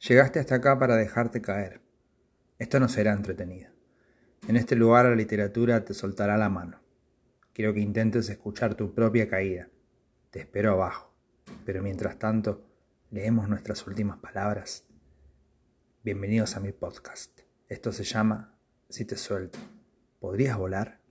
Llegaste hasta acá para dejarte caer. Esto no será entretenido. En este lugar la literatura te soltará la mano. Quiero que intentes escuchar tu propia caída. Te espero abajo. Pero mientras tanto, leemos nuestras últimas palabras. Bienvenidos a mi podcast. Esto se llama Si te suelto. ¿Podrías volar?